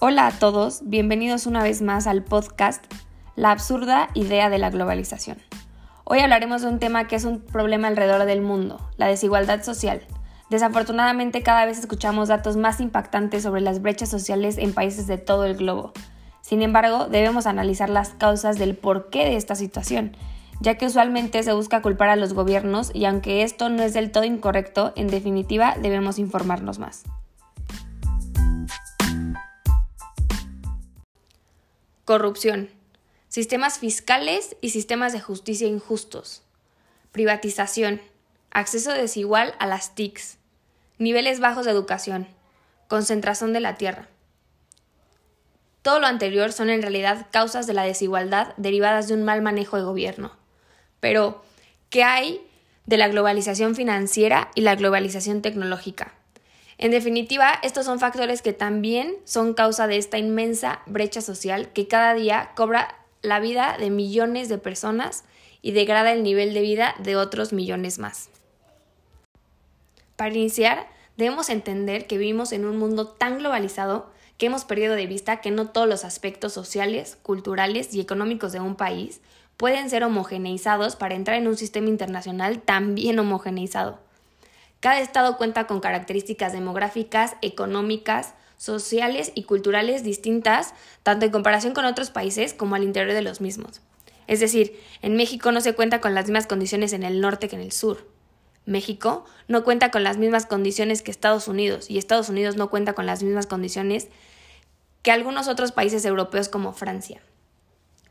Hola a todos, bienvenidos una vez más al podcast La absurda idea de la globalización. Hoy hablaremos de un tema que es un problema alrededor del mundo, la desigualdad social. Desafortunadamente cada vez escuchamos datos más impactantes sobre las brechas sociales en países de todo el globo. Sin embargo, debemos analizar las causas del porqué de esta situación, ya que usualmente se busca culpar a los gobiernos y aunque esto no es del todo incorrecto, en definitiva debemos informarnos más. Corrupción. Sistemas fiscales y sistemas de justicia injustos. Privatización. Acceso desigual a las TICs. Niveles bajos de educación. Concentración de la tierra. Todo lo anterior son en realidad causas de la desigualdad derivadas de un mal manejo de gobierno. Pero, ¿qué hay de la globalización financiera y la globalización tecnológica? En definitiva, estos son factores que también son causa de esta inmensa brecha social que cada día cobra la vida de millones de personas y degrada el nivel de vida de otros millones más. Para iniciar, debemos entender que vivimos en un mundo tan globalizado que hemos perdido de vista que no todos los aspectos sociales, culturales y económicos de un país pueden ser homogeneizados para entrar en un sistema internacional también homogeneizado. Cada estado cuenta con características demográficas, económicas, sociales y culturales distintas, tanto en comparación con otros países como al interior de los mismos. Es decir, en México no se cuenta con las mismas condiciones en el norte que en el sur. México no cuenta con las mismas condiciones que Estados Unidos y Estados Unidos no cuenta con las mismas condiciones que algunos otros países europeos como Francia.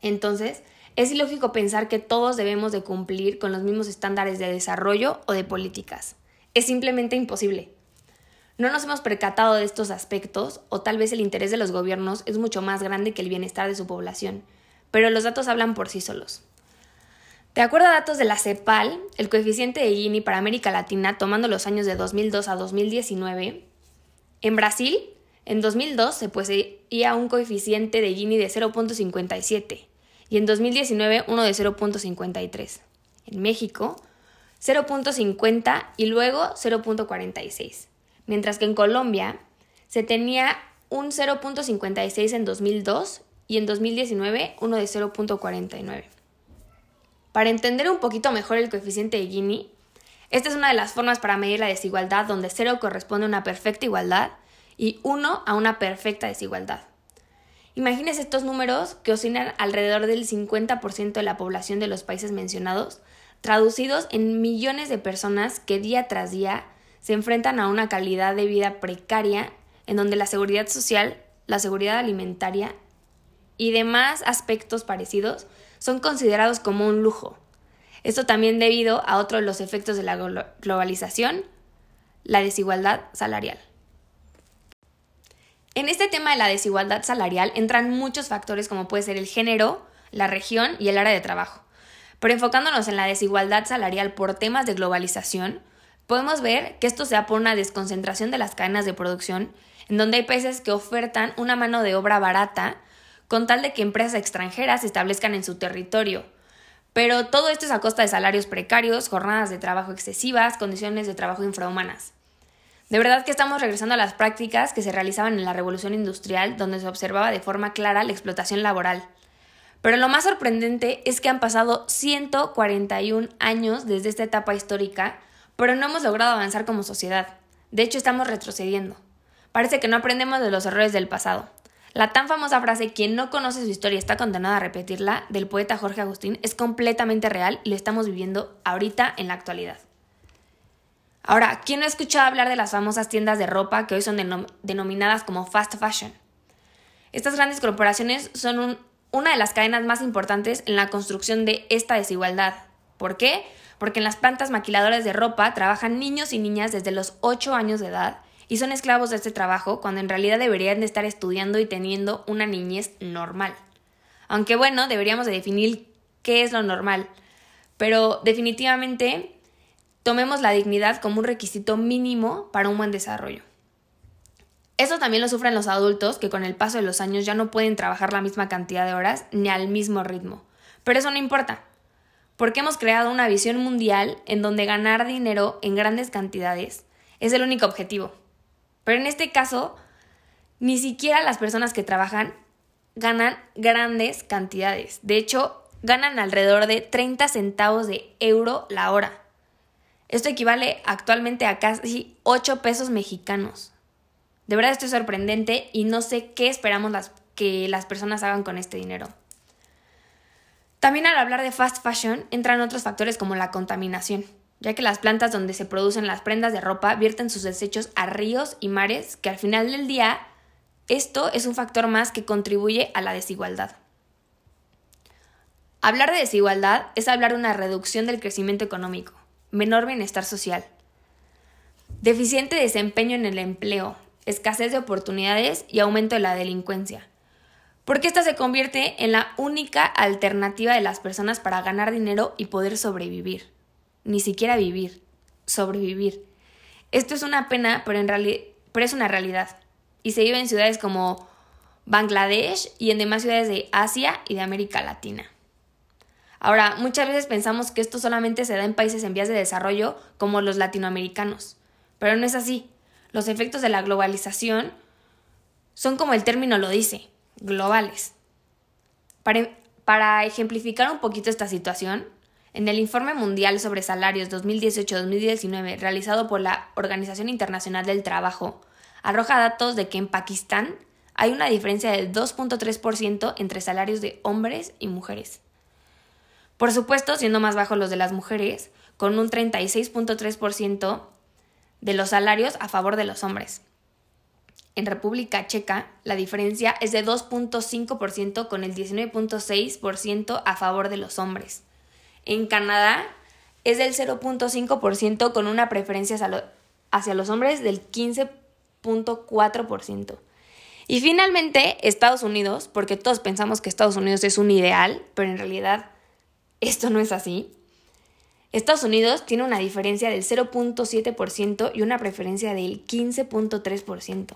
Entonces, es ilógico pensar que todos debemos de cumplir con los mismos estándares de desarrollo o de políticas es simplemente imposible. No nos hemos percatado de estos aspectos o tal vez el interés de los gobiernos es mucho más grande que el bienestar de su población, pero los datos hablan por sí solos. De acuerdo a datos de la CEPAL, el coeficiente de Gini para América Latina, tomando los años de 2002 a 2019, en Brasil, en 2002 se poseía un coeficiente de Gini de 0.57 y en 2019 uno de 0.53. En México, 0.50 y luego 0.46. Mientras que en Colombia se tenía un 0.56 en 2002 y en 2019 uno de 0.49. Para entender un poquito mejor el coeficiente de Gini, esta es una de las formas para medir la desigualdad donde 0 corresponde a una perfecta igualdad y 1 a una perfecta desigualdad. Imagínense estos números que oscilan alrededor del 50% de la población de los países mencionados traducidos en millones de personas que día tras día se enfrentan a una calidad de vida precaria en donde la seguridad social, la seguridad alimentaria y demás aspectos parecidos son considerados como un lujo. Esto también debido a otro de los efectos de la globalización, la desigualdad salarial. En este tema de la desigualdad salarial entran muchos factores como puede ser el género, la región y el área de trabajo. Pero enfocándonos en la desigualdad salarial por temas de globalización, podemos ver que esto se da por una desconcentración de las cadenas de producción, en donde hay países que ofertan una mano de obra barata con tal de que empresas extranjeras se establezcan en su territorio. Pero todo esto es a costa de salarios precarios, jornadas de trabajo excesivas, condiciones de trabajo infrahumanas. De verdad que estamos regresando a las prácticas que se realizaban en la revolución industrial, donde se observaba de forma clara la explotación laboral. Pero lo más sorprendente es que han pasado 141 años desde esta etapa histórica, pero no hemos logrado avanzar como sociedad. De hecho, estamos retrocediendo. Parece que no aprendemos de los errores del pasado. La tan famosa frase quien no conoce su historia está condenado a repetirla del poeta Jorge Agustín es completamente real y lo estamos viviendo ahorita en la actualidad. Ahora, ¿quién no ha escuchado hablar de las famosas tiendas de ropa que hoy son denominadas como fast fashion? Estas grandes corporaciones son un una de las cadenas más importantes en la construcción de esta desigualdad. ¿Por qué? Porque en las plantas maquiladoras de ropa trabajan niños y niñas desde los 8 años de edad y son esclavos de este trabajo cuando en realidad deberían de estar estudiando y teniendo una niñez normal. Aunque bueno, deberíamos de definir qué es lo normal, pero definitivamente tomemos la dignidad como un requisito mínimo para un buen desarrollo. Eso también lo sufren los adultos que con el paso de los años ya no pueden trabajar la misma cantidad de horas ni al mismo ritmo. Pero eso no importa, porque hemos creado una visión mundial en donde ganar dinero en grandes cantidades es el único objetivo. Pero en este caso, Ni siquiera las personas que trabajan ganan grandes cantidades. De hecho, ganan alrededor de 30 centavos de euro la hora. Esto equivale actualmente a casi 8 pesos mexicanos. De verdad esto es sorprendente y no sé qué esperamos las, que las personas hagan con este dinero. También al hablar de fast fashion entran otros factores como la contaminación, ya que las plantas donde se producen las prendas de ropa vierten sus desechos a ríos y mares que al final del día esto es un factor más que contribuye a la desigualdad. Hablar de desigualdad es hablar de una reducción del crecimiento económico, menor bienestar social, deficiente desempeño en el empleo, escasez de oportunidades y aumento de la delincuencia. Porque esta se convierte en la única alternativa de las personas para ganar dinero y poder sobrevivir. Ni siquiera vivir, sobrevivir. Esto es una pena, pero, en es una realidad. Y se vive en ciudades como Bangladesh y en demás ciudades de Asia y de América Latina. Ahora, muchas veces pensamos que esto solamente se da en países en vías de desarrollo como los latinoamericanos, pero no es así. Los efectos de la globalización son como el término lo dice, globales. Para, ejemplificar un poquito esta situación, en el Informe Mundial sobre Salarios 2018-2019 realizado por la Organización Internacional del Trabajo, arroja datos de que en Pakistán hay una diferencia del 2.3% entre salarios de hombres y mujeres. Por supuesto, siendo más bajos los de las mujeres, con un 36.3% de los salarios a favor de los hombres. En República Checa, la diferencia es de 2.5% con el 19.6% a favor de los hombres. En Canadá es del 0.5% con una preferencia hacia los hombres del 15.4%. Y finalmente, Estados Unidos, porque todos pensamos que Estados Unidos es un ideal, pero en realidad esto no es así. Estados Unidos tiene una diferencia del 0.7% y una preferencia del 15.3%.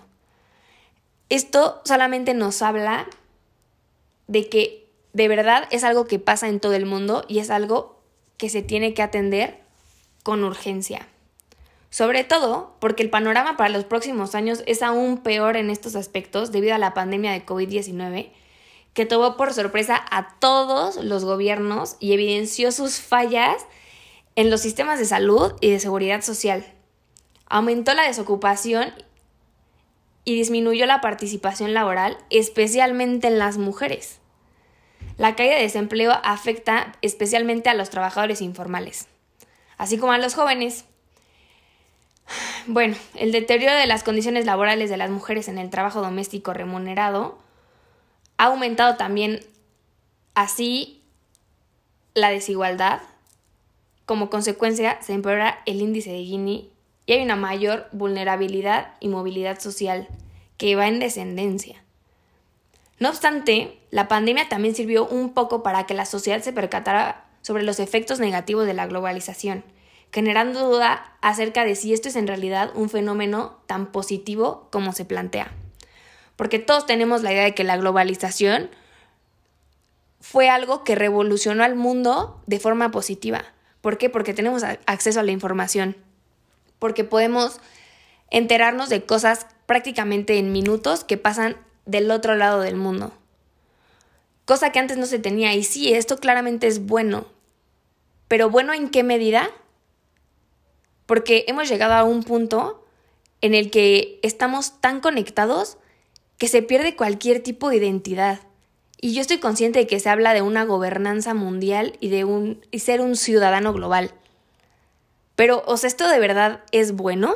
Esto solamente nos habla de que de verdad es algo que pasa en todo el mundo y es algo que se tiene que atender con urgencia. Sobre todo porque el panorama para los próximos años es aún peor en estos aspectos debido a la pandemia de COVID-19 que tomó por sorpresa a todos los gobiernos y evidenció sus fallas en los sistemas de salud y de seguridad social. Aumentó la desocupación y disminuyó la participación laboral, especialmente en las mujeres. La caída de desempleo afecta especialmente a los trabajadores informales, así como a los jóvenes. Bueno, el deterioro de las condiciones laborales de las mujeres en el trabajo doméstico remunerado ha aumentado también así la desigualdad. Como consecuencia, se empeora el índice de Gini y hay una mayor vulnerabilidad y movilidad social que va en descendencia. No obstante, la pandemia también sirvió un poco para que la sociedad se percatara sobre los efectos negativos de la globalización, generando duda acerca de si esto es en realidad un fenómeno tan positivo como se plantea porque todos tenemos la idea de que la globalización fue algo que revolucionó al mundo de forma positiva. ¿Por qué? Porque tenemos acceso a la información, porque podemos enterarnos de cosas prácticamente en minutos que pasan del otro lado del mundo. Cosa que antes no se tenía. Y sí, esto claramente es bueno. Pero bueno, ¿en qué medida? Porque hemos llegado a un punto en el que estamos tan conectados que se pierde cualquier tipo de identidad. Y yo estoy consciente de que se habla de una gobernanza mundial y de un, y ser un ciudadano global. Pero, ¿o sea, esto de verdad es bueno?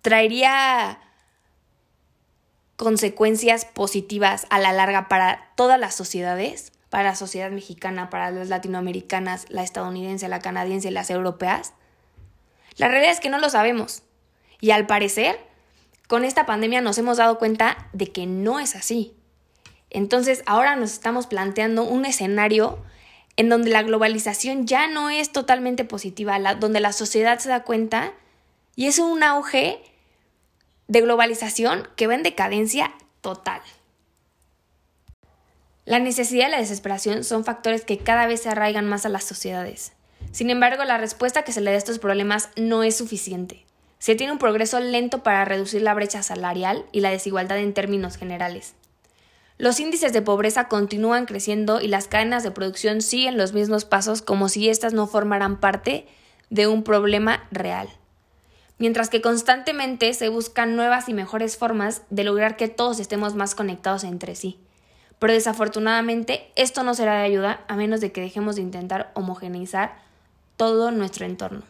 ¿Traería consecuencias positivas a la larga para todas las sociedades? Para la sociedad mexicana, para las latinoamericanas, la estadounidense, la canadiense, las europeas? La realidad es que no lo sabemos. Y al parecer, con esta pandemia nos hemos dado cuenta de que no es así. Entonces ahora nos estamos planteando un escenario en donde la globalización ya no es totalmente positiva, donde la sociedad se da cuenta y es un auge de globalización que va en decadencia total. La necesidad y la desesperación son factores que cada vez se arraigan más a las sociedades. Sin embargo, la respuesta que se le da a estos problemas no es suficiente. Se tiene un progreso lento para reducir la brecha salarial y la desigualdad en términos generales. Los índices de pobreza continúan creciendo y las cadenas de producción siguen los mismos pasos como si éstas no formaran parte de un problema real. Mientras que constantemente se buscan nuevas y mejores formas de lograr que todos estemos más conectados entre sí. Pero desafortunadamente esto no será de ayuda a menos de que dejemos de intentar homogeneizar todo nuestro entorno.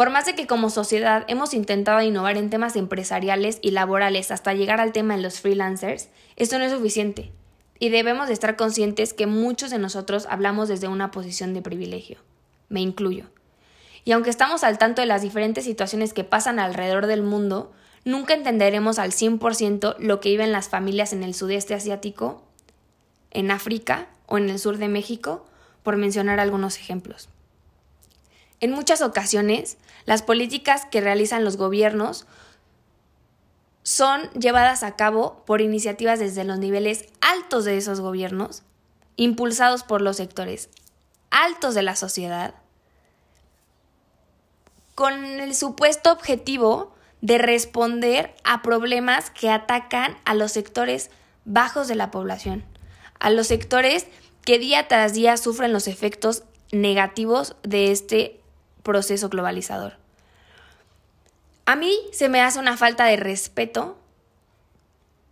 Por más de que como sociedad hemos intentado innovar en temas empresariales y laborales hasta llegar al tema de los freelancers, esto no es suficiente y debemos de estar conscientes que muchos de nosotros hablamos desde una posición de privilegio. Me incluyo. Y aunque estamos al tanto de las diferentes situaciones que pasan alrededor del mundo, nunca entenderemos al 100% lo que viven las familias en el sudeste asiático, en África o en el sur de México, por mencionar algunos ejemplos. En muchas ocasiones, las políticas que realizan los gobiernos son llevadas a cabo por iniciativas desde los niveles altos de esos gobiernos, impulsados por los sectores altos de la sociedad, con el supuesto objetivo de responder a problemas que atacan a los sectores bajos de la población, a los sectores que día tras día sufren los efectos negativos de este proceso globalizador. A mí se me hace una falta de respeto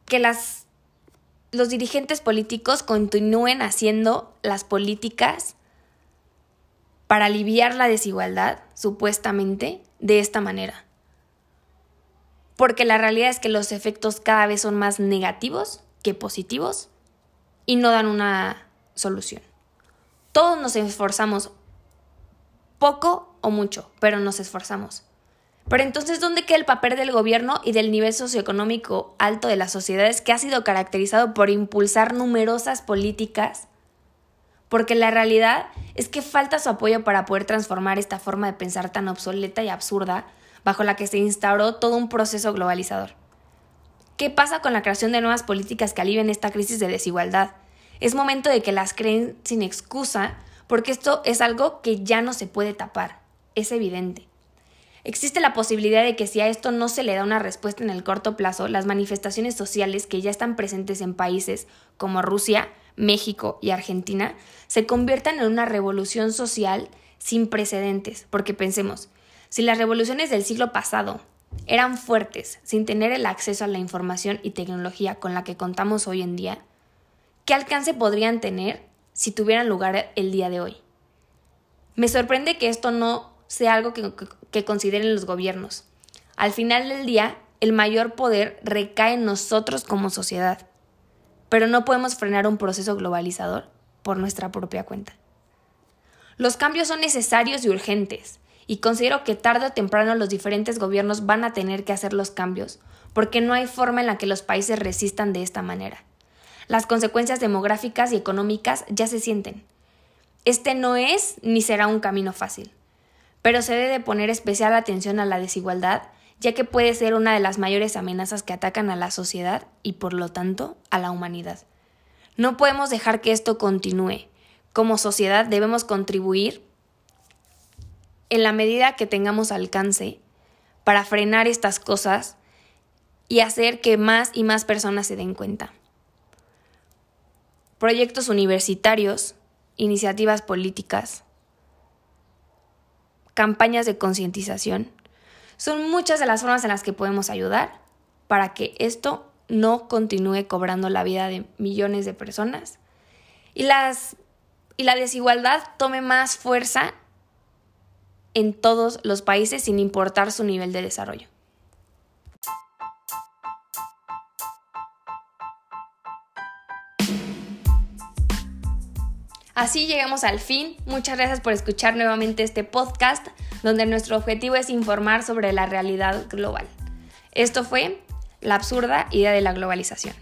que las, los dirigentes políticos continúen haciendo las políticas para aliviar la desigualdad, supuestamente, de esta manera. Porque la realidad es que los efectos cada vez son más negativos que positivos y no dan una solución. Todos nos esforzamos poco o mucho, pero nos esforzamos. Pero entonces, ¿dónde queda el papel del gobierno y del nivel socioeconómico alto de las sociedades que ha sido caracterizado por impulsar numerosas políticas? Porque la realidad es que falta su apoyo para poder transformar esta forma de pensar tan obsoleta y absurda bajo la que se instauró todo un proceso globalizador. ¿Qué pasa con la creación de nuevas políticas que alivien esta crisis de desigualdad? Es momento de que las creen sin excusa porque esto es algo que ya no se puede tapar, es evidente. Existe la posibilidad de que si a esto no se le da una respuesta en el corto plazo, las manifestaciones sociales que ya están presentes en países como Rusia, México y Argentina se conviertan en una revolución social sin precedentes, porque pensemos, si las revoluciones del siglo pasado eran fuertes sin tener el acceso a la información y tecnología con la que contamos hoy en día, ¿qué alcance podrían tener si tuvieran lugar el día de hoy. Me sorprende que esto no sea algo que, consideren los gobiernos. Al final del día, el mayor poder recae en nosotros como sociedad, pero no podemos frenar un proceso globalizador por nuestra propia cuenta. Los cambios son necesarios y urgentes, y considero que tarde o temprano los diferentes gobiernos van a tener que hacer los cambios, porque no hay forma en la que los países resistan de esta manera. Las consecuencias demográficas y económicas ya se sienten. Este no es ni será un camino fácil, pero se debe poner especial atención a la desigualdad, ya que puede ser una de las mayores amenazas que atacan a la sociedad y por lo tanto a la humanidad. No podemos dejar que esto continúe. Como sociedad debemos contribuir en la medida que tengamos alcance para frenar estas cosas y hacer que más y más personas se den cuenta proyectos universitarios, iniciativas políticas, campañas de concientización. Son muchas de las formas en las que podemos ayudar para que esto no continúe cobrando la vida de millones de personas y, y la desigualdad tome más fuerza en todos los países sin importar su nivel de desarrollo. Así llegamos al fin. Muchas gracias por escuchar nuevamente este podcast donde nuestro objetivo es informar sobre la realidad global. Esto fue la absurda idea de la globalización.